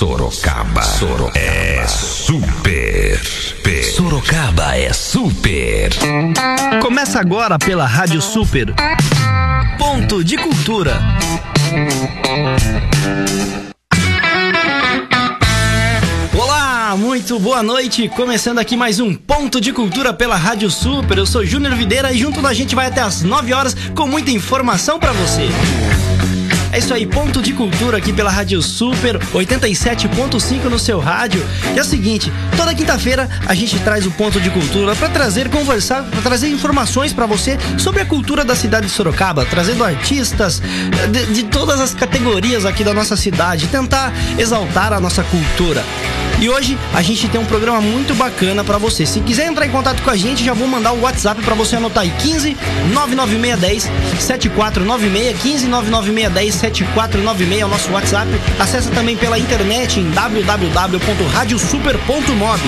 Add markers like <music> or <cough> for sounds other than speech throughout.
Sorocaba. Sorocaba é super. Sorocaba é super. Começa agora pela Rádio Super. Ponto de Cultura. Olá, muito boa noite. Começando aqui mais um Ponto de Cultura pela Rádio Super. Eu sou Júnior Videira e junto da gente vai até as 9 horas com muita informação para você. É isso aí, ponto de cultura aqui pela Rádio Super 87.5 no seu rádio. E é o seguinte, toda quinta-feira a gente traz o ponto de cultura para trazer, conversar, para trazer informações para você sobre a cultura da cidade de Sorocaba, trazendo artistas de, de todas as categorias aqui da nossa cidade, tentar exaltar a nossa cultura. E hoje a gente tem um programa muito bacana para você. Se quiser entrar em contato com a gente, já vou mandar o WhatsApp para você anotar aí 15 99610 7496 15 99610 7496 é o nosso WhatsApp. Acesse também pela internet em www.radiosuper.mob.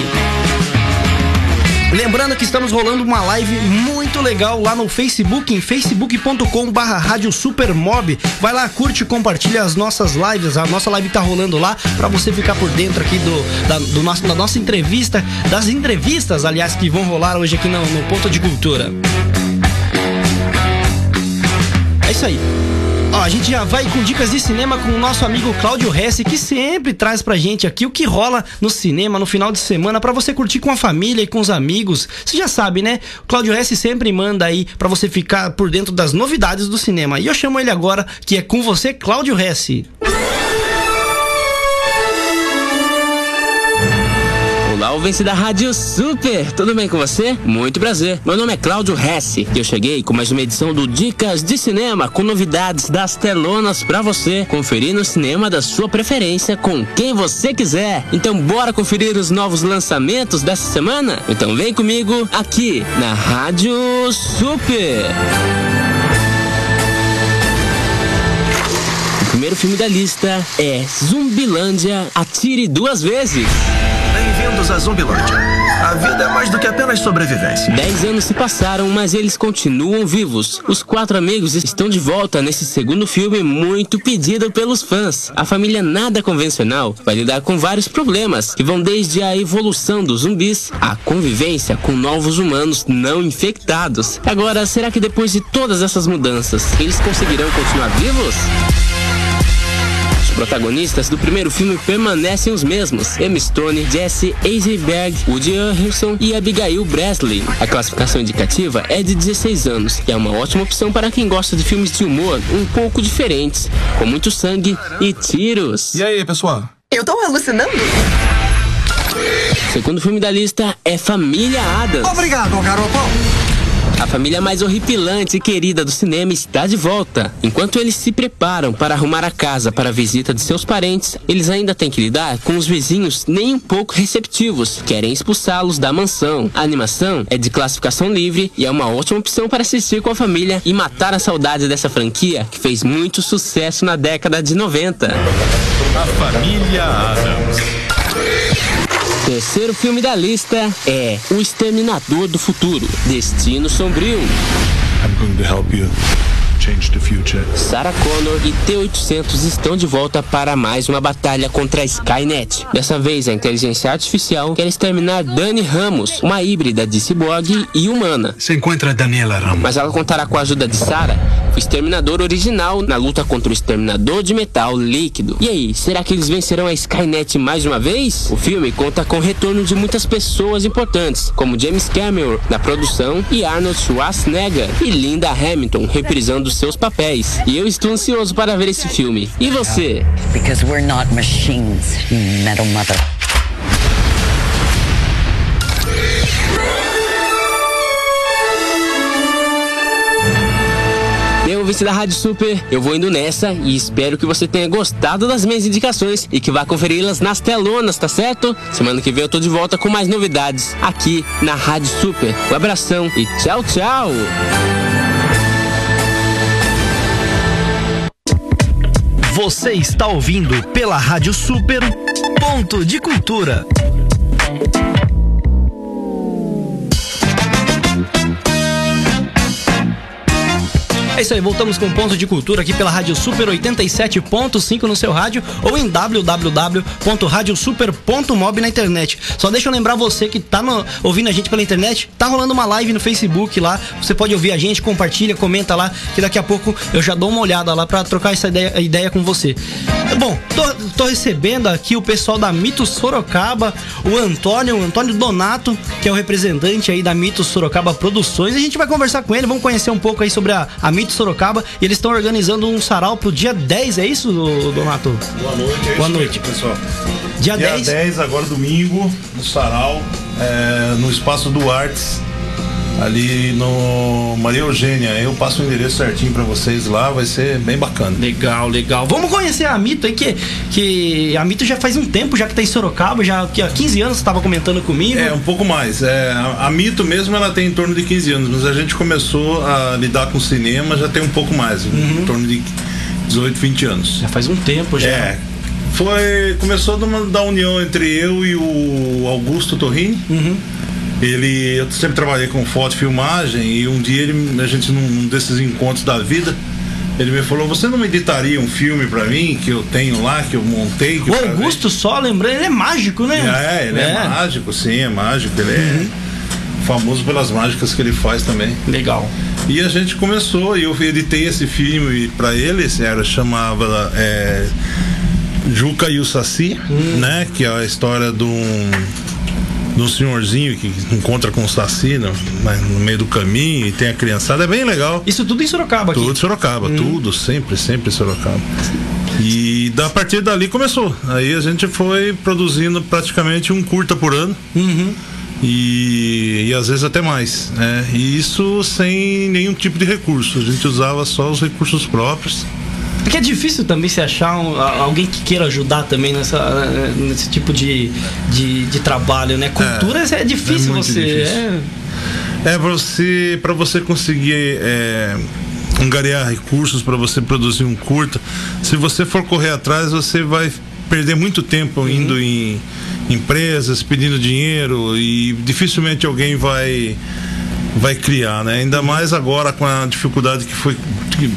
Lembrando que estamos rolando uma live muito legal lá no Facebook, em facebook.com barra Rádio Supermob. Vai lá, curte, compartilha as nossas lives. A nossa live tá rolando lá para você ficar por dentro aqui do, da, do nosso, da nossa entrevista, das entrevistas, aliás, que vão rolar hoje aqui no, no Ponto de Cultura. É isso aí. Ó, a gente já vai com dicas de cinema com o nosso amigo Cláudio Hesse, que sempre traz pra gente aqui o que rola no cinema no final de semana para você curtir com a família e com os amigos. Você já sabe, né? O Cláudio Hesse sempre manda aí para você ficar por dentro das novidades do cinema. E eu chamo ele agora, que é com você, Cláudio Hesse. Ouvinte da Rádio Super! Tudo bem com você? Muito prazer. Meu nome é Cláudio Hesse e eu cheguei com mais uma edição do Dicas de Cinema com novidades das telonas para você conferir no cinema da sua preferência com quem você quiser. Então, bora conferir os novos lançamentos dessa semana? Então, vem comigo aqui na Rádio Super! O primeiro filme da lista é Zumbilândia Atire Duas Vezes. Bem-vindos a. A vida é mais do que apenas sobrevivência. Dez anos se passaram, mas eles continuam vivos. Os quatro amigos estão de volta nesse segundo filme muito pedido pelos fãs. A família nada convencional vai lidar com vários problemas, que vão desde a evolução dos zumbis à convivência com novos humanos não infectados. Agora, será que depois de todas essas mudanças, eles conseguirão continuar vivos? Protagonistas do primeiro filme permanecem os mesmos: Emma Stone, Jesse Eisenberg, Woody Harrelson e Abigail Breslin. A classificação indicativa é de 16 anos e é uma ótima opção para quem gosta de filmes de humor um pouco diferentes, com muito sangue e tiros. E aí, pessoal? Eu tô alucinando. O segundo filme da lista é Família Adams. Obrigado, garoto. A família mais horripilante e querida do cinema está de volta. Enquanto eles se preparam para arrumar a casa para a visita de seus parentes, eles ainda têm que lidar com os vizinhos nem um pouco receptivos, querem expulsá-los da mansão. A animação é de classificação livre e é uma ótima opção para assistir com a família e matar a saudade dessa franquia que fez muito sucesso na década de 90. A família Adams. Terceiro filme da lista é O Exterminador do Futuro Destino Sombrio. I'm going to help you. Sarah Connor e T-800 estão de volta para mais uma batalha contra a Skynet. Dessa vez, a inteligência artificial quer exterminar Dani Ramos, uma híbrida de ciborgue e humana. Se encontra Daniela Ramos. Mas ela contará com a ajuda de Sarah, o exterminador original, na luta contra o exterminador de metal líquido. E aí, será que eles vencerão a Skynet mais uma vez? O filme conta com o retorno de muitas pessoas importantes, como James Cameron na produção e Arnold Schwarzenegger e Linda Hamilton reprisando seus papéis. E eu estou ansioso para ver esse filme. E você? Because we're not machines, you metal mother. Ouvinte da Rádio Super, eu vou indo nessa e espero que você tenha gostado das minhas indicações e que vá conferi-las nas telonas, tá certo? Semana que vem eu tô de volta com mais novidades aqui na Rádio Super. Um abração e tchau, tchau! Você está ouvindo pela Rádio Super Ponto de Cultura. É isso aí, voltamos com ponto de cultura aqui pela Rádio Super 87.5 no seu rádio ou em www.radiosuper.mob na internet. Só deixa eu lembrar você que tá no- ouvindo a gente pela internet, tá rolando uma live no Facebook lá. Você pode ouvir a gente, compartilha, comenta lá, que daqui a pouco eu já dou uma olhada lá pra trocar essa ideia, ideia com você. Bom, tô, tô recebendo aqui o pessoal da Mitos Sorocaba, o Antônio, o Antônio Donato, que é o representante aí da Mitos Sorocaba Produções. A gente vai conversar com ele, vamos conhecer um pouco aí sobre a, a Mitos Sorocaba. E eles estão organizando um sarau pro dia 10, é isso, Donato? Boa noite, é Boa noite. mesmo, pessoal. Dia, Dia 10. 10, agora domingo, no Sarau, é, no Espaço do Artes, ali no Maria Eugênia. Eu passo o endereço certinho pra vocês lá, vai ser bem bacana. Legal, legal. Vamos conhecer a Mito aí, que, que a Mito já faz um tempo, já que tá em Sorocaba, já que há 15 anos você tava comentando comigo. É, um pouco mais. É, a, a Mito mesmo, ela tem em torno de 15 anos, mas a gente começou a lidar com cinema já tem um pouco mais, em torno de 18, 20 anos. Já faz um tempo já. É. Foi. Começou de uma- da união entre eu e o Augusto Torrini. Ele. Eu sempre trabalhei com foto e filmagem e um dia ele, a gente, num, desses encontros da vida, ele me falou, você não me editaria um filme pra mim que eu tenho lá, que eu montei? Que O eu gravei?" Augusto, só lembrando, ele é mágico, né? É, ele é, mágico, sim, é mágico. Ele é famoso pelas mágicas que ele faz também. Legal. E a gente começou, e eu editei esse filme pra eles, era, chamava é, Juca e o Saci, né? Que é a história de um, um senhorzinho que encontra com o Saci no, na- no meio do caminho e tem a criançada, é bem legal. Isso tudo em Sorocaba aqui. Tudo Sorocaba, tudo, sempre, sempre Sorocaba. E da a partir dali começou. Aí a gente foi produzindo praticamente um curta por ano. E, e às vezes até mais. Né? E isso sem nenhum tipo de recurso. A gente usava só os recursos próprios. Porque é difícil também se achar um- alguém que queira ajudar também nessa, eh, nesse tipo de, de, de trabalho, né? Cultura é, difícil é você. difícil. é- É você para você conseguir é, angariar recursos para você produzir um curta. Se você for correr atrás, você vai perder muito tempo indo em empresas pedindo dinheiro e dificilmente alguém vai vai criar, né? Ainda mais agora com a dificuldade que foi que,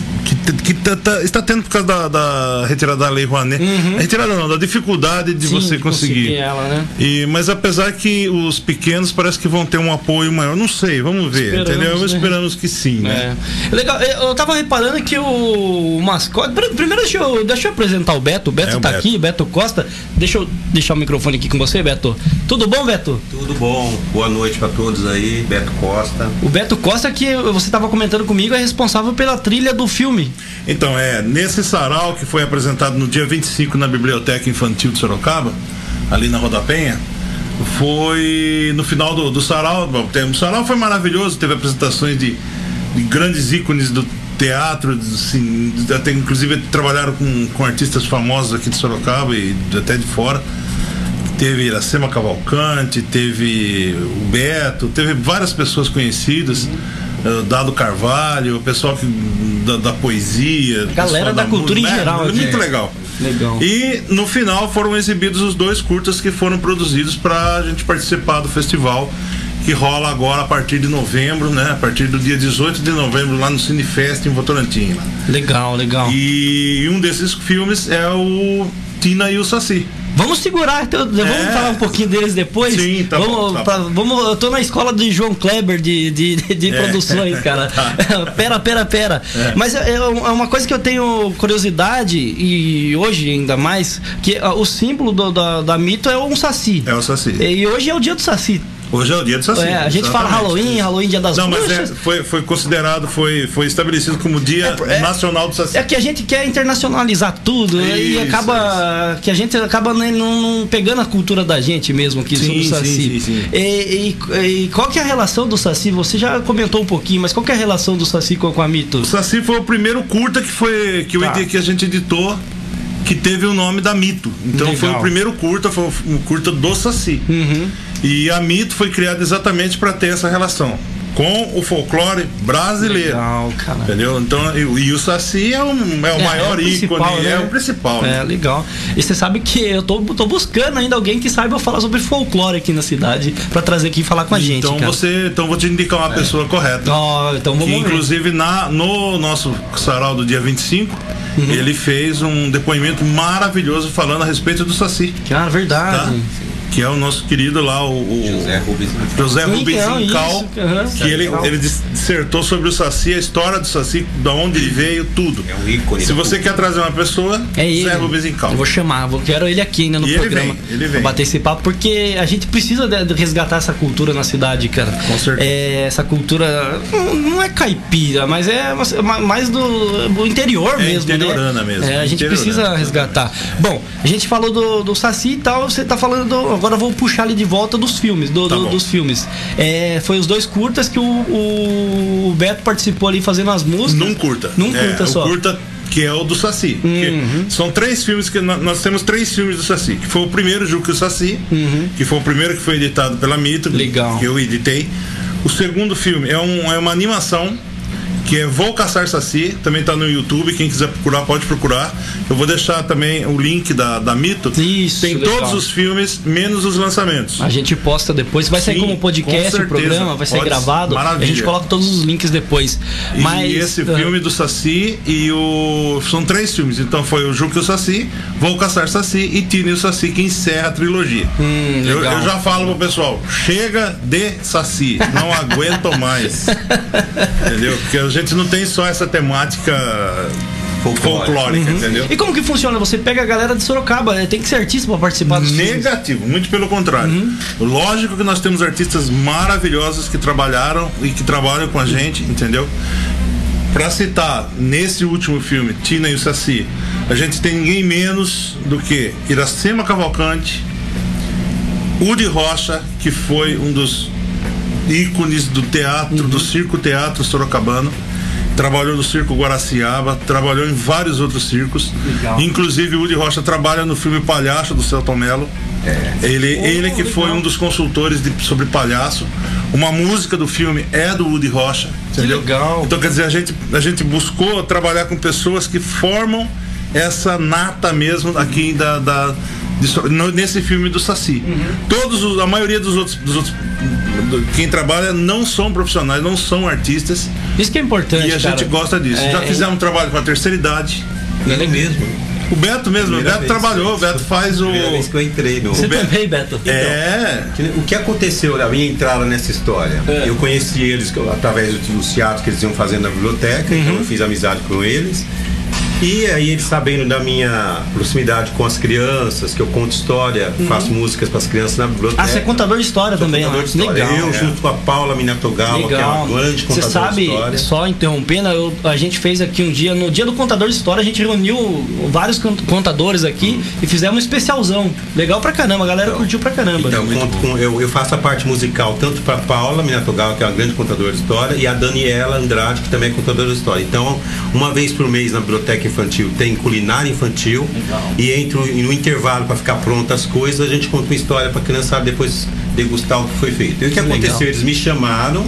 que, tá- tá- está tendo por causa da, da retirada da lei Rouanet. A retirada não, da dificuldade de Sim, você de conseguir. conseguir ela, né? E, mas apesar que os pequenos parece que vão ter um apoio maior, não sei, vamos ver, Esperamos, entendeu? né? Esperamos que sim, né? É. Legal, eu tava reparando que o mascote. Pr- Primeiro deixa eu, deixa eu apresentar o Beto. O Beto É, o tá Beto. aqui, Beto Costa. Deixa eu deixar o microfone aqui com você, Beto. Tudo bom, Beto? Tudo bom? Boa noite pra todos aí. Beto Costa. O Beto Costa, que você tava comentando comigo, é responsável pela trilha do filme. Então, é, nesse sarau que foi apresentado no dia 25 na Biblioteca Infantil de Sorocaba, ali na Roda Penha, foi no final do, do sarau. O sarau foi maravilhoso, teve apresentações de, de grandes ícones do teatro, assim, até inclusive trabalharam com, com artistas famosos aqui de Sorocaba e até de fora. Teve Iracema Cavalcante, teve o Beto, teve várias pessoas conhecidas, eh, Dado Carvalho, o pessoal que, da, da poesia. Galera pessoal da cultura em geral É, aqui. muito legal. Legal. E no final foram exibidos os dois curtas que foram produzidos para a gente participar do festival que rola agora a partir de novembro, né? A partir do dia 18 de novembro lá no Cinefest em Votorantim. Legal, legal. E um desses filmes é o Tina e o Saci. Vamos segurar, então, vamos É. falar um pouquinho deles depois? Sim, tá vamos, bom, tá pra- vamos, eu tô na escola de João Kleber de, de, de É. produções, cara. <laughs> Tá. <laughs> pera, pera, pera. Mas é, é uma coisa que eu tenho curiosidade, e hoje ainda mais, que o símbolo do- da, da mito é um saci. É o Saci. E hoje é o dia do saci. Hoje é o dia do Saci. É, a gente fala. Halloween, Halloween, dia das Não, mas é, bruxas. foi, foi considerado, foi, foi estabelecido como Dia É, é- Nacional do Saci. É que a gente quer internacionalizar tudo né? e Isso, acaba que a gente acaba não, não pegando a cultura da gente mesmo aqui Sim, sobre o Saci. sim, sim. E, e- e qual que é a relação do Saci? Você já comentou um pouquinho, mas qual que é a relação do Saci com, com a Mito? O Saci foi o primeiro curta que foi que, eu Tá. edi- que a gente editou que teve o nome da Mito. Então Legal. foi o primeiro curta, foi um curta do Saci. Uhum. E a Mito foi criada exatamente para ter essa relação. com o folclore brasileiro. Legal, cara. Entendeu? Então, e, e o Saci é, um, é o É, maior é o ícone, né? é o principal. né? É, legal. E você sabe que eu tô, tô buscando ainda alguém que saiba falar sobre folclore aqui na cidade pra trazer aqui e falar com a gente. então cara. você, então vou te indicar uma pessoa correta. Ó, então Que, vamos ver. inclusive na, no nosso sarau do dia 25, Uhum. ele fez um depoimento maravilhoso falando a respeito do Saci. Cara, Tá? Que é o nosso querido lá, o, o José Rubens. José Rubens Então, Incal, aham. que ele, ele dis- dissertou sobre o Saci, a história do Saci, da onde ele veio, tudo. É um ícone. Se você quer trazer uma pessoa, É ele. José Rubens Incal. Eu vou chamar, vou, quero ele aqui ainda no E ele programa. vem, ele vem. Bater esse papo, porque a gente precisa de, de resgatar essa cultura na cidade, cara. Com certeza. É, essa cultura não, é caipira, mas é ma- mais do, do interior É mesmo, interiorana né? mesmo, É, a gente interiorana. precisa resgatar. Bom, a gente falou do, do Saci e tal, você tá falando do, agora eu vou puxar ali de volta dos filmes, do- Tá do- dos filmes. É, foi os dois curtas que o, o Beto participou ali fazendo as músicas. Num curta. Num É, curta o só. curta que é o do Saci. Uhum. São três filmes que nó- nós temos três filmes do Saci. Que foi o primeiro Juca e o Saci, que foi o primeiro que foi editado pela Mito, Uhum. Legal. que eu editei. O segundo filme é, um- é uma animação que é Vou Caçar Saci, também tá no YouTube, quem quiser procurar pode procurar. Eu vou deixar também o link da, da Mito. Isso, Tem legal. todos os filmes, menos os lançamentos. A gente posta depois, vai sair Sim, como com podcast o programa, vai ser Pode- gravado. maravilha. A gente coloca todos os links depois. E Mas esse ah, filme do Saci e o. São três filmes. Então foi o Juca e o Saci, Vou Caçar Saci e Tino e o Saci que encerra a trilogia. Hum, eu, eu já falo pro pessoal, chega de Saci, não aguento mais. <laughs> entendeu? Porque a gente não tem só essa temática folclórica, entendeu? E como que funciona? Você pega a galera de Sorocaba, eh, tem que ser artista pra participar dos filmes. Negativo, muito pelo contrário. Uhum. Lógico que nós temos artistas maravilhosos que trabalharam e que trabalham com a gente, entendeu? Pra citar, nesse último filme, Tina e o Saci, a gente tem ninguém menos do que Iracema Cavalcante, Udi Rocha, que foi um dos ícones do teatro, Uhum. do circo teatro sorocabano. Trabalhou no circo Guaraciaba, trabalhou em vários outros circos. Legal. Inclusive o Udi Rocha trabalha no filme Palhaço do Celton Mello. Ele, ele que foi um dos consultores de- sobre palhaço. Uma música do filme é do Woody Rocha. Entendeu? legal. Então quer dizer, a gente, a gente buscou trabalhar com pessoas que formam essa nata mesmo aqui da, da nesse filme do Saci. Todos os, a maioria dos outros, dos outros do- quem trabalha não são profissionais, não são artistas Isso que é importante, e a cara. gente gosta disso. É, Já é- fizemos um trabalho com a terceira idade. Ele mesmo. O Beto mesmo, o Primeira Beto vez. trabalhou, o Beto faz o. Primeira vez que eu entrei no. Você Beto- também, Beto. É. O que aconteceu na minha entrada nessa história? É. Eu conheci eles através dos teatros que eles iam fazendo na biblioteca, então Uhum. eu fiz amizade com eles. E aí eles sabendo da minha proximidade com as crianças, que eu conto história, faço músicas para as crianças na biblioteca. Uhum. Ah, você é contador de história Sou também, contador lá. de história. Legal. Eu, junto com a Paula Minatogawa, que é uma grande Você contadora sabe, de história. só interrompendo, eu- a gente fez aqui um dia, no dia do contador de história, a gente reuniu vários con- contadores aqui e fizemos um especialzão. Legal pra caramba, a galera curtiu pra caramba. Então, eu, conto com- eu, eu faço a parte musical tanto para Paula Minatogawa, que é uma grande contadora de história, e a Daniela Andrade, que também é contadora de história. Então, uma vez por mês na biblioteca infantil tem culinária infantil e entre o- no intervalo para ficar pronta as coisas, a gente conta uma história para a criançada depois degustar o que foi feito. E o que Legal. aconteceu? Eles me chamaram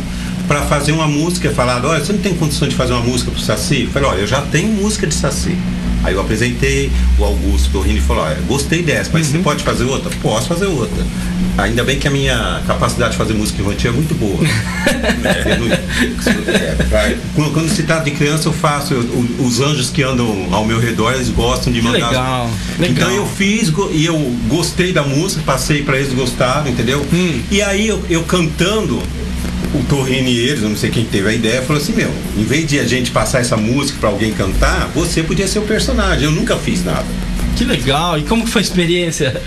para fazer uma música, falaram, olha, você não tem condição de fazer uma música pro Saci? Eu falei, olha, eu já tenho música de Saci. Aí eu apresentei, o Augusto Torrini falou, olha, gostei dessa, mas você pode fazer outra? Posso fazer outra. Ainda bem que a minha capacidade de fazer música infantil é muito boa. <laughs> É, não- é, pra- quando, quando se trata de criança, eu faço. eu- os anjos que andam ao meu redor, eles gostam de mandar. legal, legal. Então eu fiz e eu gostei da música, passei pra eles gostaram, entendeu? Hum. E aí eu, eu cantando, o Torrini e eles, não sei quem teve a ideia, falou assim: Meu, em vez de a gente passar essa música pra alguém cantar, você podia ser o personagem. Eu nunca fiz nada. Que legal. E como que foi a experiência?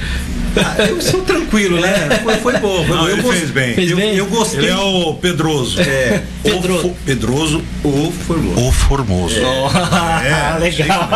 Ah, eu sou tranquilo, né? Foi, foi bom. Foi Não, bom. eu ele gost- fez bem. Fez eu, bem? eu gostei. Ele é o Pedroso. É, <laughs> Pedro- O fo- Pedroso, o Formoso. o Formoso. Ah, <laughs> legal.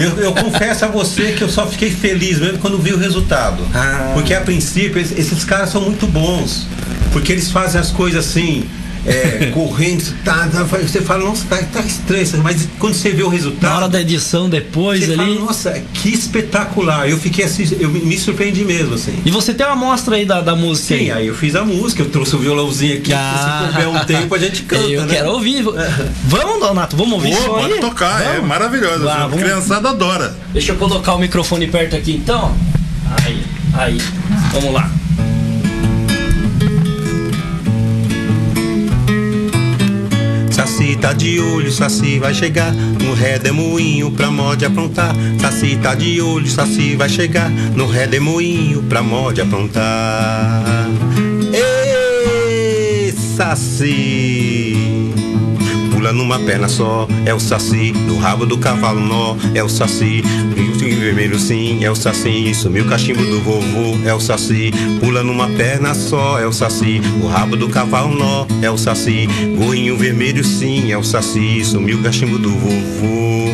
Eu, eu confesso a você que eu só fiquei feliz mesmo quando vi o resultado. Ah. Porque a princípio es- esses caras são muito bons. Porque eles fazem as coisas assim. é, <laughs> correndo, tá, tá, você fala, nossa, tá, tá estranho, mas quando você vê o resultado. Na hora da edição depois você ali. Fala, nossa, que espetacular. Eu fiquei assim, eu me surpreendi mesmo, assim. E você tem uma amostra aí da, da música Sim, aí? aí eu fiz a música, eu trouxe o violãozinho aqui, Ah. se tiver um tempo a gente <laughs> canta. Eu né? quero ouvir. <laughs> Vamos, Donato, vamos ouvir Pô, isso aí? pode tocar, é Vamos. maravilhosa. Vá, a vamos- criançada adora. Deixa eu colocar o microfone perto aqui então. Aí, aí. Vamos lá. Saci tá de olho, Saci vai chegar no redemoinho pra mod aprontar. Saci tá de olho, Saci vai chegar no redemoinho pra mod aprontar. Ê, Saci! Pula numa perna só, é o saci. No rabo do cavalo nó, é o saci. Vermelho sim, é o saci. Sumiu o cachimbo do vovô, é o saci. Pula numa perna só, é o saci. O rabo do cavalo nó, é o saci. Gorrinho vermelho sim, é o saci. Sumiu o cachimbo do vovô.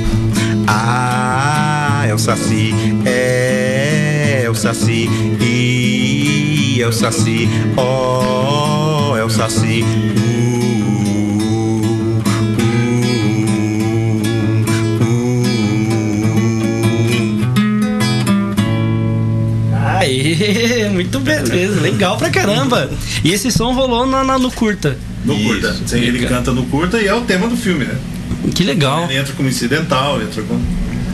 Ah, é o saci. É, é o saci. E é o saci. Oh, é o saci. Aê, muito beleza, legal pra caramba. E esse som rolou na, na- no curta. No curta. Sim, ele legal. canta no curta e é o tema do filme, né? Que legal, Ele entra como incidental, entra com.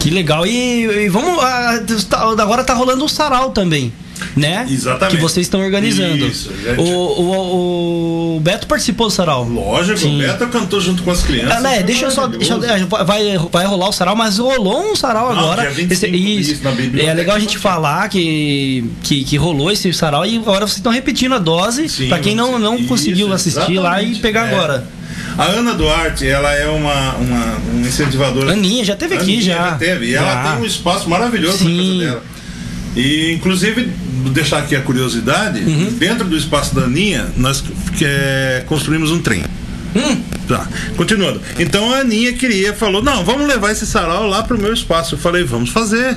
que legal. E, e vamos. ah, tá- agora tá rolando o sarau também. Né? Exatamente. Que vocês estão organizando. Isso, gente. o, o, o Beto participou do sarau. Lógico, Sim. o Beto cantou junto com as crianças. Ah, né, deixa eu só. Deixa eu- vai, vai rolar o sarau, mas rolou um sarau Ah, agora. dia 25, Esse- isso. na é legal a gente falar que, que, que rolou esse sarau e agora vocês estão repetindo a dose pra quem não, não isso, conseguiu assistir lá e pegar É. agora. A Ana Duarte, ela é uma, uma, uma incentivadora. Aninha já teve aqui Aninha já. teve. E Já. ela tem um espaço maravilhoso na Sim. casa dela. E inclusive, deixar aqui a curiosidade, Uhum. dentro do espaço da Aninha, nós é, construímos um trem. Hum. Tá, continuando. Então a Aninha queria, falou, não, vamos levar esse sarau lá pro meu espaço. Eu falei, vamos fazer.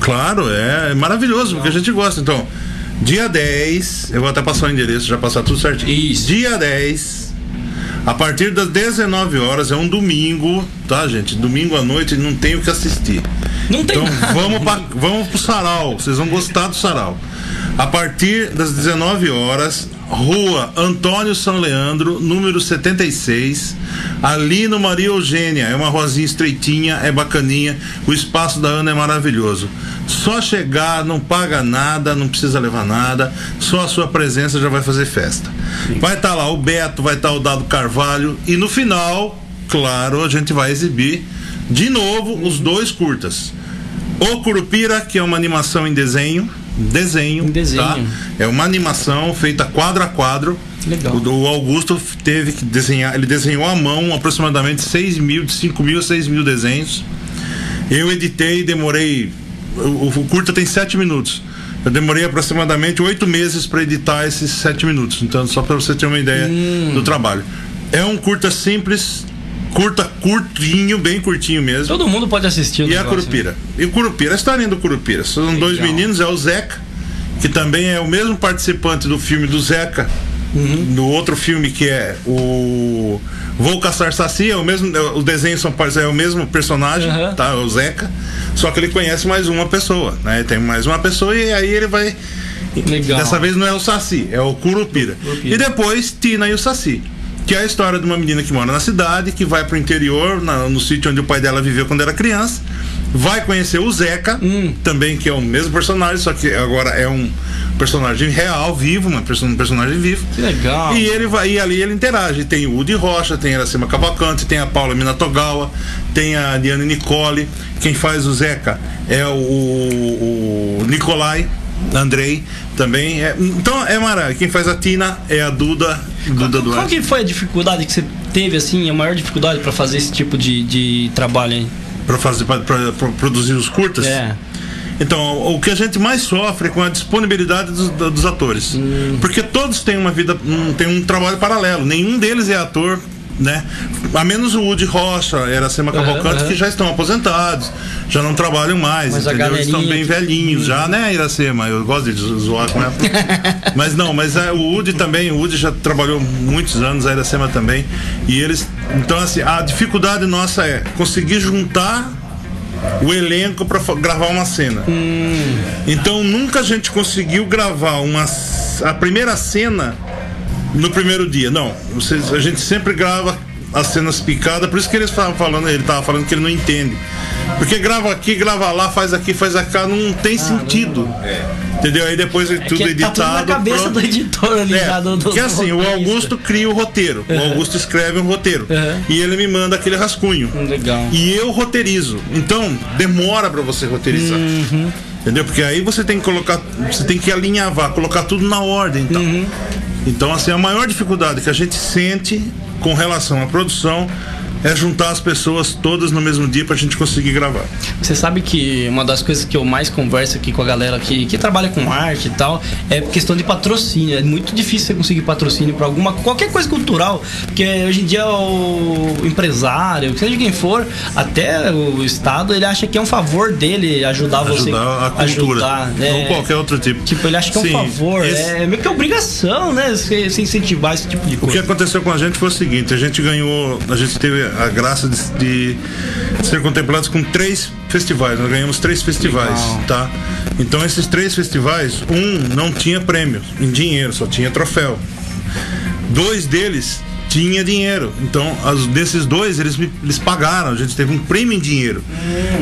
Claro, é maravilhoso, porque a gente gosta. Então, dia 10, eu vou até passar o endereço, já passar tudo certinho. Isso. Dia 10, a partir das 19 horas, é um domingo, tá, gente? Domingo à noite não tem o que assistir. Não tem Então nada. vamos, pra, vamos pro sarau, vocês vão gostar do sarau. A partir das 19 horas, Rua Antônio São Leandro, número 76, ali no Maria Eugênia. É uma rosinha estreitinha, é bacaninha. O espaço da Ana é maravilhoso. Só chegar, não paga nada, não precisa levar nada, só a sua presença já vai fazer festa. Vai estar lá o Beto, vai estar o Dado Carvalho e no final, claro, a gente vai exibir de novo os dois curtas. O Curupira, que é uma animação em desenho. Desenho. Em desenho. Tá? É uma animação feita quadro a quadro. Legal. O Augusto teve que desenhar, ele desenhou à mão aproximadamente 6 mil, de 5 mil a 6 mil desenhos. Eu editei, demorei. O, o curta tem 7 minutos. Eu demorei aproximadamente 8 meses para editar esses 7 minutos. Então, só para você ter uma ideia Hum. do trabalho. É um curta simples, curta, curtinho, bem curtinho mesmo. Todo mundo pode assistir o E a. Curupira. E o Curupira, a historinha do Curupira. São dois Legal. meninos, é o Zeca, que também é o mesmo participante do filme do Zeca, Uhum. no outro filme que é o Vou Caçar Saci, é o mesmo, é, os desenhos são é o mesmo personagem, Uhum. tá? O Zeca, só que ele conhece mais uma pessoa, né? Tem mais uma pessoa e aí ele vai Legal. Dessa vez não é o Saci, é o Curupira. Curupira. E depois Tina e o Saci. Que é a história de uma menina que mora na cidade, que vai pro interior, na- no sítio onde o pai dela viveu quando era criança. Vai conhecer o Zeca, Hum. também que é o mesmo personagem, só que agora é um personagem real, vivo, uma um personagem vivo. Que legal. E ele vai, e ali ele interage. Tem o Udi Rocha, tem a Iracema Cavalcante, tem a Paula Minatogawa, tem a Diane Nicole. Quem faz o Zeca é o, o, o Nicolai Andrei também. É, então é maravilha. Quem faz a Tina é a Duda, Duda Qual, qual Duarte. que foi a dificuldade que você teve, assim, a maior dificuldade pra fazer esse tipo de, de trabalho aí? Para fazer pra, pra- pra produzir os curtas. É. Então, o que a gente mais sofre é com a disponibilidade dos, dos atores. Hum. Porque todos têm uma vida, um, têm um trabalho paralelo. Nenhum deles é ator né? A menos o Woody Rocha, era Sema Cavalcante, aham. que já estão aposentados, já não trabalham mais, Mas entendeu? Eles estão bem velhinhos já, né, Iracema? Eu gosto de zo- zoar com ela. <laughs> mas não, mas é, o Woody também, o Woody já trabalhou muitos anos, a Iracema também. E eles. Então, assim, a dificuldade nossa é conseguir juntar o elenco para gravar uma cena. Então nunca a gente conseguiu gravar uma, a primeira cena no primeiro dia. Não, vocês, a gente sempre grava as cenas picadas, por isso que eles estavam falando, ele tava falando que ele não entende. Porque grava aqui, grava lá, faz aqui, faz cá, não tem sentido. Entendeu? Aí depois é tudo que editado. tá tudo na cabeça pronto. do editor ali, É, já do, do porque assim, o. Augusto cria o roteiro. O Augusto escreve um roteiro. Uhum. E ele me manda aquele rascunho. Legal. E eu roteirizo. Então, demora pra você roteirizar. Uhum. Entendeu? Porque aí você tem que colocar, você tem que alinhavar, colocar tudo na ordem, então. Uhum. Então, assim, a maior dificuldade que a gente sente com relação à produção é juntar as pessoas todas no mesmo dia pra gente conseguir gravar. Você sabe que uma das coisas que eu mais converso aqui com a galera que, que trabalha com arte e tal é questão de patrocínio. É muito difícil você conseguir patrocínio para alguma qualquer coisa cultural, porque hoje em dia o empresário, seja quem for, até o estado, ele acha que é um favor dele ajudar, você Ajudar a cultura. ajudar, né? Ou qualquer outro tipo. Tipo, ele acha que é um Sim, favor, esse- é meio que obrigação, né? Você você incentivar esse tipo de O que coisa. aconteceu com a gente foi o seguinte: a gente ganhou, a gente teve a graça de, de ser contemplados com três festivais. Nós ganhamos três festivais, Legal. tá? Então esses três festivais, um não tinha prêmio em dinheiro, só tinha troféu. Dois deles tinha dinheiro. Então, as, desses dois, eles, me- eles pagaram. A gente teve um prêmio em dinheiro.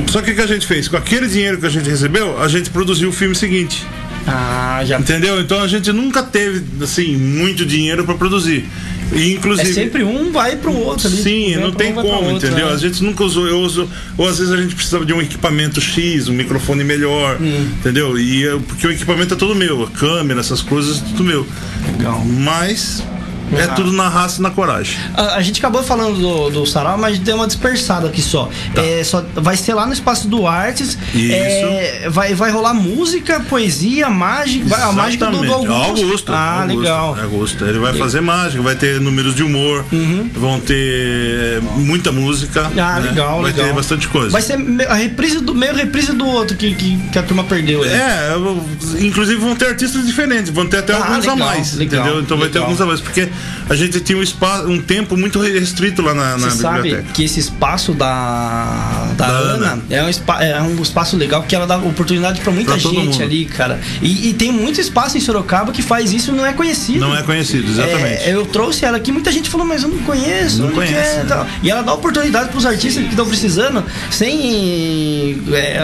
Só que o que a gente fez? Com aquele dinheiro que a gente recebeu, a gente produziu o filme seguinte. Ah, já. Entendeu? Então a gente nunca teve, assim, muito dinheiro para produzir. E, É inclusive. sempre um vai pro outro ali. Sim, não tem um, como, outro, entendeu? né? A gente nunca usou, eu uso, ou às vezes a gente precisava de um equipamento X, um microfone melhor, Hum. entendeu? E eu- porque o equipamento é todo meu, a câmera, essas coisas, tudo meu. Legal. Mas é Ah. tudo na raça e na coragem. A, a gente acabou falando do, do sarau, mas deu uma dispersada aqui só. É, só vai ser lá no espaço do Artes. Tá. Isso. É, vai, vai rolar música, poesia, mágica. A mágica do, do. Augusto. Augusto. Ah, Augusto, legal. Augusto. Ele vai fazer mágica, vai ter números de humor, vão ter muita música. Uhum. Ah, né? legal, Vai legal. ter bastante coisa. Vai ser a reprise do meio reprise do outro que, que, que a turma perdeu. ali. É, inclusive vão ter artistas diferentes, vão ter até Ah, alguns legal, a mais, legal, entendeu? Então vai ter legal. alguns a mais, porque a gente tinha um espaço, um tempo muito restrito lá na, na Você sabe biblioteca. que esse espaço da, da, Da Ana, Ana. É, um espa- é um espaço legal que ela dá oportunidade pra muita Pra gente ali, cara. E, e tem muito espaço em Sorocaba que faz isso e não é conhecido. Não é conhecido, exatamente. É, eu trouxe ela aqui, muita gente falou, mas eu não conheço. Não conhece, é?" né? E ela dá oportunidade pros artistas que estão precisando, sem. é,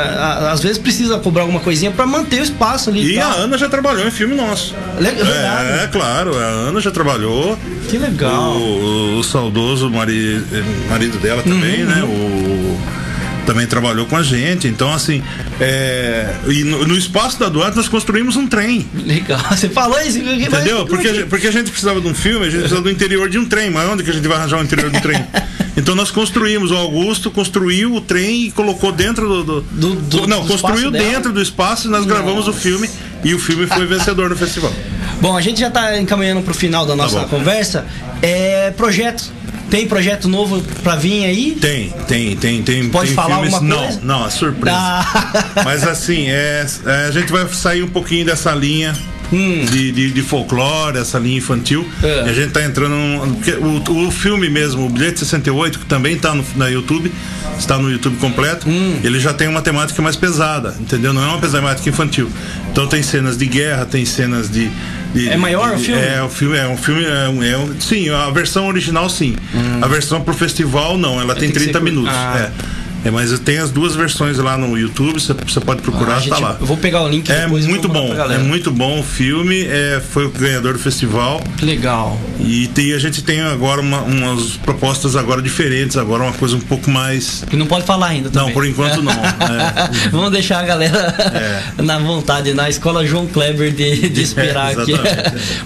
às vezes precisa cobrar alguma coisinha pra manter o espaço ali. E a. Ana já trabalhou em filme nosso. Le- verdade. É, é claro, a Ana já trabalhou. Que legal. O, o saudoso mari- marido dela também, Uhum, né? O, também trabalhou com a gente. Então, assim, é, e no, no espaço da Duarte nós construímos um trem. Legal. <laughs> Você falou isso. Entendeu? Porque, a gente- porque a gente precisava de um filme, a gente precisava do interior de um trem. Mas onde que a gente vai arranjar o interior do trem? <laughs> Então nós construímos, o Augusto construiu o trem e colocou dentro do. do- Do- do- não, do construiu espaço dela? dentro do espaço e nós gravamos o filme e o filme foi vencedor do festival. Bom, a gente já tá encaminhando pro final da nossa bom. conversa. É projeto. Tem projeto novo pra vir aí? Tem, tem, tem, tem. Pode tem falar filmes, alguma não, coisa? Não, é surpresa. Ah. Mas assim, é, é, a gente vai sair um pouquinho dessa linha. De, de, de folclore, essa linha infantil. Hum. É. E a gente tá entrando. num- porque o, o filme mesmo, o Bilhete 68, que também tá no, na YouTube, está no YouTube completo, Hum. ele já tem uma temática mais pesada, entendeu? Não é uma temática infantil. Então tem cenas de guerra, tem cenas de. de- É maior o filme? É, o filme é um filme. É um, é um- sim, a versão original sim. A versão pro festival não, ela tem Hum. tem que 30 ser minutos. Ah. É. É, mas tem as duas versões lá no YouTube, você pode procurar, Ah, gente, tá lá. Eu vou pegar o link É muito bom, é muito bom o filme, é, foi o ganhador do festival legal. e tem, a gente tem agora uma- umas propostas agora diferentes, agora uma coisa um pouco mais. Que não pode falar ainda também. Não, por enquanto não. é. <laughs> Vamos deixar a galera <laughs> na vontade, na escola João Kleber de, de <laughs> esperar É, aqui.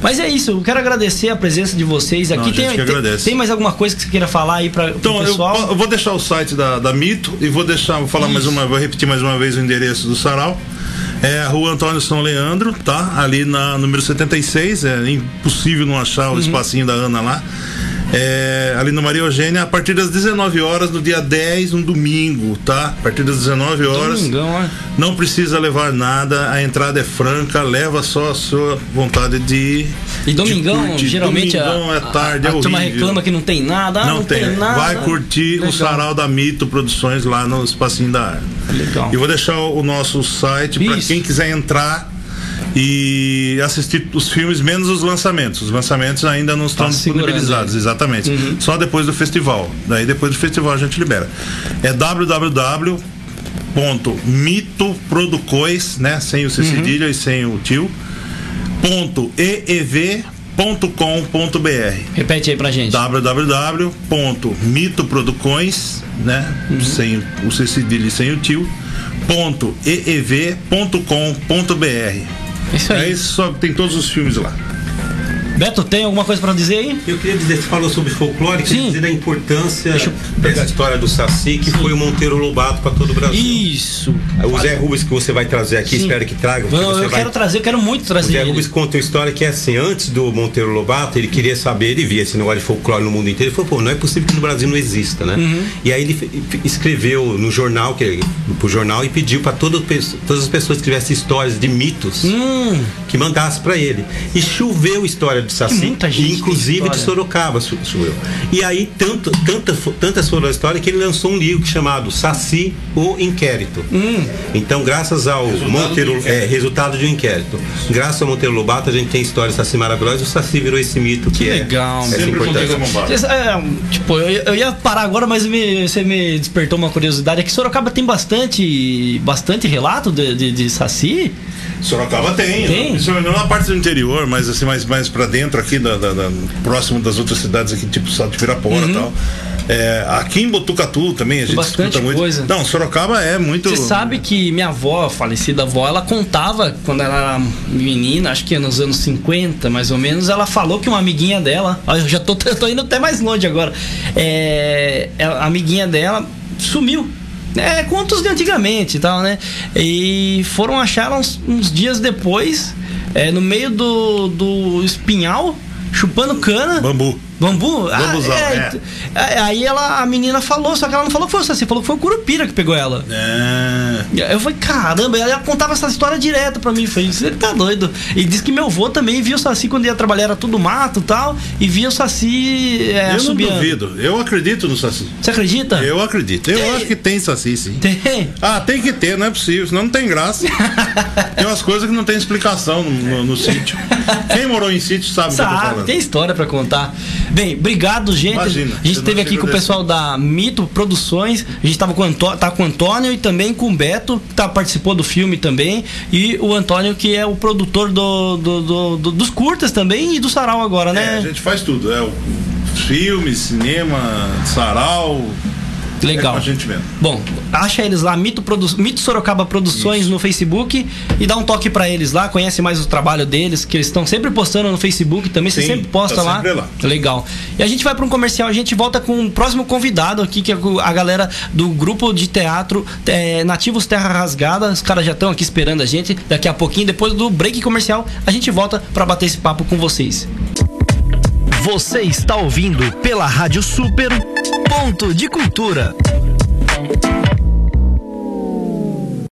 Mas é isso, eu quero agradecer a presença de vocês aqui. Não, tem, que tem, tem mais alguma coisa que você queira falar aí para Então, o eu, pessoal? eu vou deixar o site da, da Mito e vou deixar, vou falar mais uma, vou repetir mais uma vez o endereço do Sarau. É a rua Antônio São Leandro, tá? Ali na número 76, é impossível não achar o Uhum. espacinho da Ana lá. É, ali no Maria Eugênia, a partir das 19 horas, no dia 10, um domingo, tá? A partir das 19 horas. Domingão, é. Não precisa levar nada, a entrada é franca, leva só a sua vontade de. E domingão, de geralmente Domingão a, é tarde, a, é a turma horrível. reclama que não tem nada. ah, Não, tem. nada. Vai curtir Legal. o sarau da Mito Produções lá no Espacinho da Arte. Legal. E vou deixar o nosso site para quem quiser entrar e assistir os filmes menos os lançamentos. Os lançamentos ainda não estão Tá disponibilizados, exatamente. Só depois do festival. Daí depois do festival a gente libera. É www.mitoproducois, né, sem o C cedilha e sem o tio, ponto eev.com.br Repete aí pra gente. www.mitoproducões, né? Sem o C cedilha e sem o tio, ponto eev.com.br. Isso aí. Aí só tem todos os filmes lá. Beto, tem alguma coisa pra dizer aí? Eu queria dizer, você falou sobre folclore, queria Sim. dizer da importância dessa aqui. história do Saci, que foi o Monteiro Lobato para todo o Brasil. Isso. O Zé Rubens que você vai trazer aqui, Sim. espero que traga. Não, eu vai... quero trazer, eu quero muito O trazer. Zé ele. Rubens conta uma história que é assim, antes do Monteiro Lobato, ele queria saber, ele via esse negócio de folclore no mundo inteiro, ele falou, pô, não é possível que no Brasil não exista, né? Uhum. E aí ele escreveu no jornal, que, pro jornal, e pediu para todas as pessoas que tivessem histórias de mitos Hum, que mandasse para ele. E choveu história do Saci, Que muita gente inclusive de Sorocaba cho- choveu. E aí tanto, tanta, tantas foram a história que ele lançou um livro chamado Saci, o Inquérito. Hum. Então, graças ao Monteiro, é, resultado de um inquérito. Graças ao Monteiro Lobato, a gente tem história do Saci maravilhosa e o Saci virou esse mito que, Que é legal, bombada. Cês- é, tipo, eu, eu ia parar agora, mas me- você me despertou uma curiosidade. É que Sorocaba tem bastante, bastante relato de, de, de Saci. Sorocaba tem, Tem? principalmente não na parte do interior, mas assim, mais, mais pra dentro aqui, da, da- da- próximo das outras cidades aqui, tipo Salto de Pirapora e tal. É, aqui em Botucatu também a gente bastante escuta muito. coisa. Não, Sorocaba é muito. Você sabe que minha avó, a falecida avó, ela contava quando ela era menina, acho que nos anos 50, mais ou menos, ela falou que uma amiguinha dela, eu já tô, <laughs> eu tô indo até mais longe agora, é, a amiguinha dela sumiu. É, contos de antigamente e tal, né? E foram achar uns, uns dias depois, é, no meio do, do espinhal, chupando cana. Bambu. Bambu? Bambuzão, é. é, Aí ela, a menina falou, só que ela não falou que foi o Saci, falou que foi o Curupira que pegou ela. É. Eu falei, caramba, ela contava essa história direto pra mim. Falei, você tá doido? E disse que meu avô também via o Saci quando ia trabalhar, era tudo mato e tal, e via o Saci é, eu não duvido. Eu acredito no Saci. Você acredita? Eu acredito. Eu Tem- acho que tem Saci, sim. Tem. Ah, tem que ter, não é possível, senão não tem graça. <laughs> tem umas coisas que não tem explicação no, no- no sítio. Quem morou em sítio sabe o que eu tô Sabe, falando. tem história pra contar. Bem, obrigado, gente. Imagina, a gente esteve aqui com o pessoal da Mito Produções. A gente tava com Antônio, tá com o Antônio e também com o Beto, que tá, participou do filme também. E o Antônio, que é o produtor do, do- do- do- dos curtas também e do Sarau agora, É, né? a gente faz tudo. É o filme, cinema, sarau. É Legal. a gente mesmo. Bom, acha eles lá, Mito, Produ... Mito Sorocaba Produções no Facebook e dá um toque pra eles lá, conhece mais o trabalho deles, que eles estão sempre postando no Facebook também, você Sim, sempre posta tá lá. sempre lá. Legal. E a gente vai pra um comercial, a gente volta com o próximo convidado aqui, que é a galera do grupo de teatro é, Nativos Terra Rasgada. Os caras já estão aqui esperando a gente. Daqui a pouquinho, depois do break comercial, a gente volta pra bater esse papo com vocês. Você está ouvindo pela Rádio Super Ponto de Cultura.